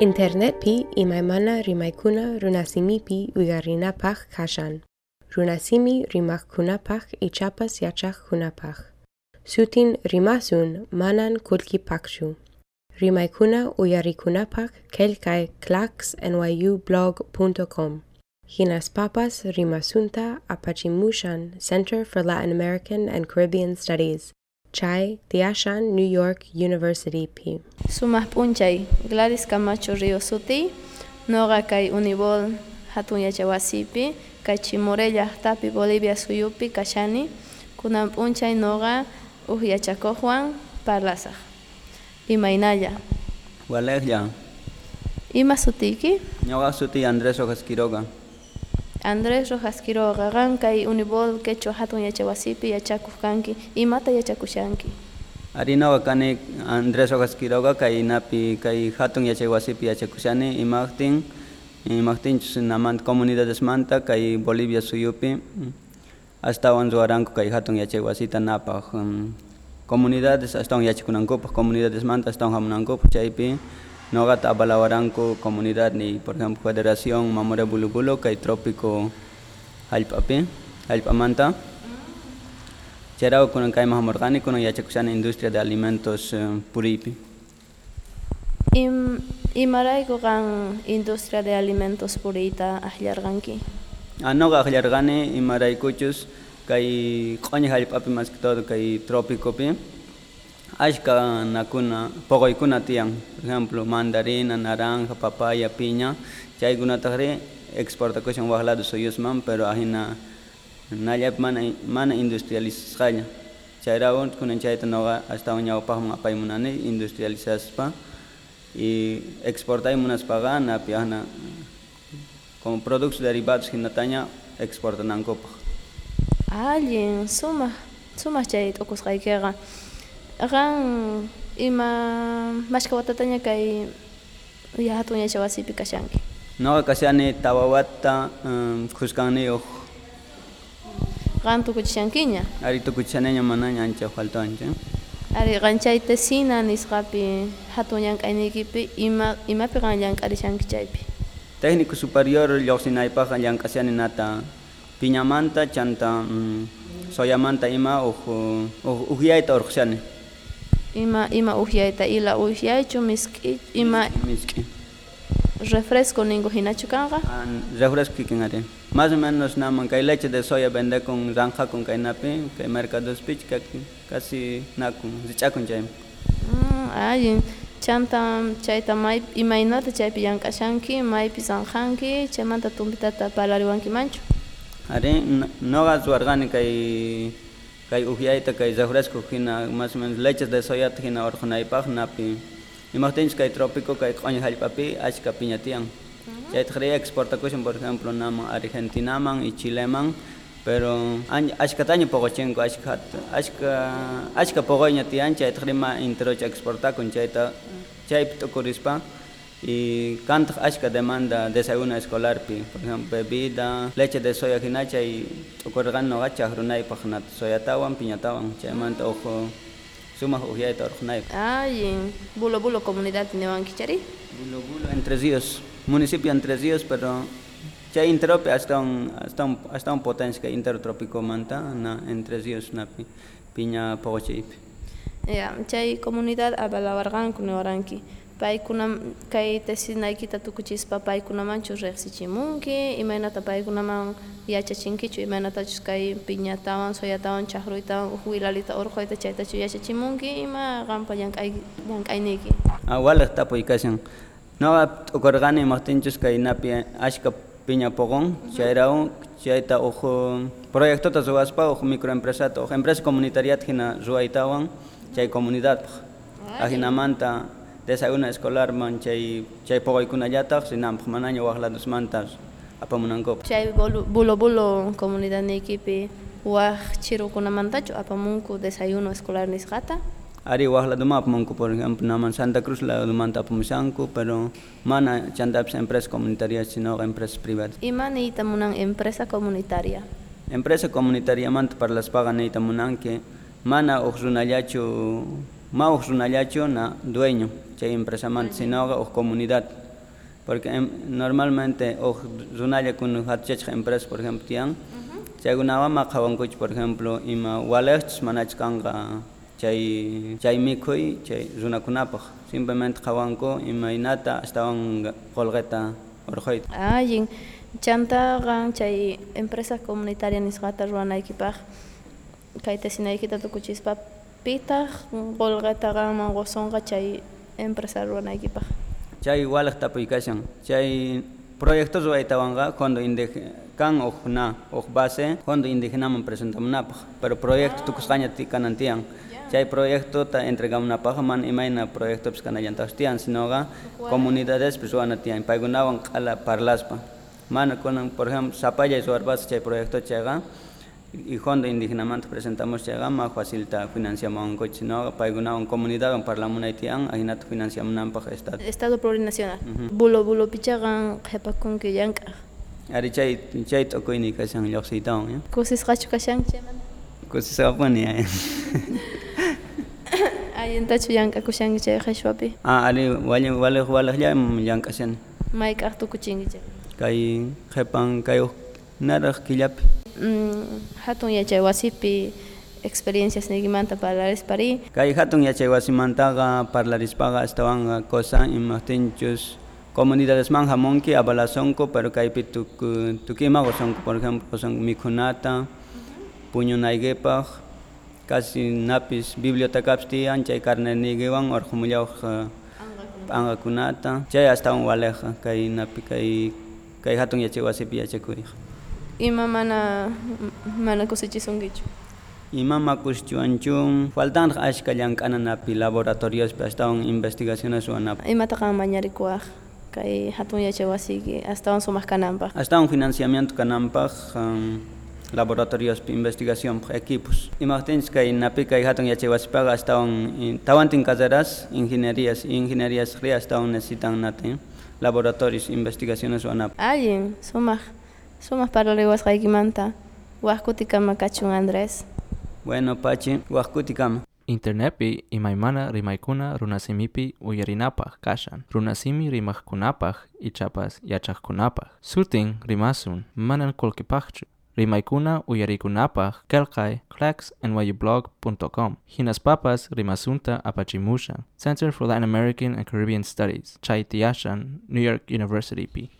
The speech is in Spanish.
Internet pi imaymana rimaykuna runasimipi uygarinapaq kashan. Runasimi rimakkunapaq ichapas yachaqkunapaq. Sutin rimasun manan kulkipakshu. Rimaykuna uyarikunapaq kelkay clacksnyublog.com. Hinas papas rimasunta apachimushan Center for Latin American and Caribbean Studies. Chai Tiashan New York University P. Sumah punchay Gladys Camacho Río Suti, Noga kay Unibol hatun yachawasipi, kay Chimorella tapi Bolivia suyupi kashani, kunan punchay noga uj yachakojuan parlasaj. Imaynaya. Waleglia, Ima sutiki, ñoqa suti Andrés Rojas Quiroga. Andrés Rojas Quiroga, gan kay Unibol quechua hatun yachawasipi yachakuj kanki, imata yachakushanki. Ari ñoqa kani Andrés Rojas Quiroga kay napi kay hatun yachay wasipi yachakushani imaqtin imaqtinchus namanta comunidades manta kay Bolivia suyupi astawan ruwaranku kay hatun yachay wasita napaq um, comunidades astawan yachakunankupaq comunidades manta astawan hamunankupaq chaypi ñoqata avalawaranku comunidad ni por ejemplo Federación Mamore Bulubulo kay Trópico hallp'api hallp'amanta chayraw kunan kayman hamurqani kunan yachakushani industria de alimentos eh, puriypi Im, imarayku kan industria de alimentos purita ahllarqanki. a ñoqa aqllarqani imaraykuchus kay q'uñi hallp'api mas que todo kay trópicopi ashka nakuna poqoykuna tiyan. Por ejemplo mandarina naranja papaya piña. Chaykunataqri exportakushan waq lado suyusman pero ahina nallapi mana mana industrializasqalla chayrawan kunan chayta ñoqa astawan ñawpaqman apaymunani industrializaspa y exportay munaspaqa napi ahna como productos derivados hinataña exportanankupaq Allin, sumah, sumah chay t'ukusqaykiqa. Qan ima mashka watataña kay ya hatun yachawasipi kashanki. ñoqa kashani tawa wata um, qusqaniyuq Qan tukuchishankiña. ari tukuchanaña manaña ancha faltancha Ari qan chay tesina nisqapi hatun llank'aynikipi ima imapi qan llank'arishanki chaypi. técnico superior lluqsinaypaqa llank'ashani nata piñamanta chanta um, soyamanta ima uj uj uhyayta urqshani Ima ima uhyayta ila uhyaychu misk'i ima misk'i. refresco ningu hinachu kanqa. An- refresco kikin ari más o menos naman kay leche de soya vende con ranja con kaynapi kay mercados pich kaki casi nakun zich'akun chaymi Mm, allin chanta chayta may imaynata chaypi llank'ashanki maypi zanjanki chaymanta tumpitata parlariwankimanchu Ari, noqa ruwarqani kay kay uhyayta kay refresco hina más o menos leches de soya hina urqunaypaq napi imaqtinchus kay trópico kay q'uñi hallp'api achka piña tiyan chaytaqri exportakushan por ejemplo naman argentinaman y chileman pero añ- ashkataña poqochenku ashka hat- ashka ashka poqoyña tiyan chaytaqri ma interocha exportakun chayta chaypi t'ukurispa y kantaq ashka demanda desayuno escolarpi por ejemplo bebida leche de soya hina chay t'ukurqani noqa chaqrunaypaq nata soyatawan piñatawan chaymanta uj sumaq uhyayta urqunaypaq allin bulo bulo comunidad niwanki chari Bulo Bulo, Entre Ríos, municipio Entre Ríos, pero ya interope hasta un hasta un hasta un potencia que intertrópico manta na Entre Ríos na pi, piña pogochip. ya chay comunidad avalawarqanku niwaranki paykuna kay tesinaykita tukuchispa paykunamanchu riqsichimunki imaynata paykunaman yachachinkichu imaynatachus kay piñatawan soyatawan chaqruytawan uj wilalita urquyta chaytachu yachachimunki ima qampa llank'ay llank'ayniki Ah, wala tapo ikasan. No okorgani martinchus kay napi ashka piña pogon, chairao, chaita ojo proyecto ta zuaspa ojo microempresa ojo empresa comunitariat hina zuaitawan, chay comunidad. Ahina manta desayuno escolar man chay chay pogoykuna yataq sinam manaño waqlados mantas apamunankop. chay bulo bulo comunidad nikipi waq chirukunamantachu apamunku desayuno escolar nisqata Ari wahla duma apamunku por ejemplo naman Santa Cruz la dumanta apamusanku pero mana chandaps empresa comunitaria sino empresas privadas. imaniyta munan empresa comunitaria Empresa comunitaria manta para las paga neita munanque mana uxrunallachu ma uxrunallachu na dueño chay empresa manta sino o comunidad. Porque em, normalmente o runalla kun hatchech empresa por ejemplo tian. Chaykunawan maqhawankuch por ejemplo ima walejchis manach kanqa chay chay mikhuy chay runakunapaq simplemente qhawanku imaynata astawan qolqeta urquyta allin chantaqa chay empresa comunitaria nisqata ruwanaykipaq kay tesinaykita tukuchispa pitaq qolqetaqa manqosunqa chay empresa ruwanaykipaq chay walej tapuy kashan chay proyectos ruwaytawanqa cuando indej kan uj na uj base cuando indígenaman presentamunapaq pero proyecto tukusqaña ti kanan tiyan chay proyecto ta entregamunapaq man imayna proyectopis kanallantapas tiyan sinoqa comunidades pues ruwana tiyan paykunawan q'ala parlaspa. Mana kunan por ejemplo sapallay ruwarpas chay proyecto chayqa y fondo indígenamanta presentamos chayqa ma facilita financiamunkuch sinoqa paykunawan comunidadwan parlamunay tiyan ahinata financiamunanpaq estado estado plurinacional. Bulo bulo pichaqa qhipakunki llank'aq ari chay chay t'ukuyni kashan lluqsiytawan ya kusisqachu kashan chaymanta kusisqapuni ya allintachu llank'akushanki chay qhichwapi ah ari wali wali walejllam llank'ashani mayk'aq tukuchinki chay kay qhipan kay uj naraq killapi hatun yachay wasipi experiencias niykimanta parlarispari kay hatun yachay wasimantaqa parlarispaqa astawanqa cosa imaqtinchus comunidadesman hamunki avalasonku pero kaypi tuku tukima qusonku por ejemplo qusonku mikhunata puñunaykipaq casi napis bibliotecapis tiyan chay carnetniykiwan urqumullawaq p'anqakunata chay astawan waleqa kay napi kay kay hatun yachay wasipi yachakuyqa ima mana mana kusichisunkichu Imama kushchuanchun faltan ashka llank'ananapi laboratoriospi astawan investigaciones ruwanapaq imataqa mañarikuwaq kay hatun yachay wasiyki astawan sumaq kananpaq astawan financiamiento kananpaq um, laboratoriospi investigación equipos. Imaqtinchis kay napi kay hatun yachay wasipaqa astawan in- tawantin carreras ingenierías ingenierías ri astawan necesitan natin laboratorios investigaciones ruwanapaq allin sumaq sumaq parlariwasqaykimanta waqkutikama kachun Andrés bueno pachi waqkuti kama Internetpi imaymana rimaykuna runasimipi uyarinapaq kashan. Runasimi rimaqkunapaq ichapas yachaqkunapaq. Sutin rimasun manan qullqipaqchu. Rimaykuna uyarikunapaq kelkay clacksnyublog.com. Hinaspapas rimasunta apachimushan. Center for Latin American and Caribbean Studies. Chay Tiashan, New York University P.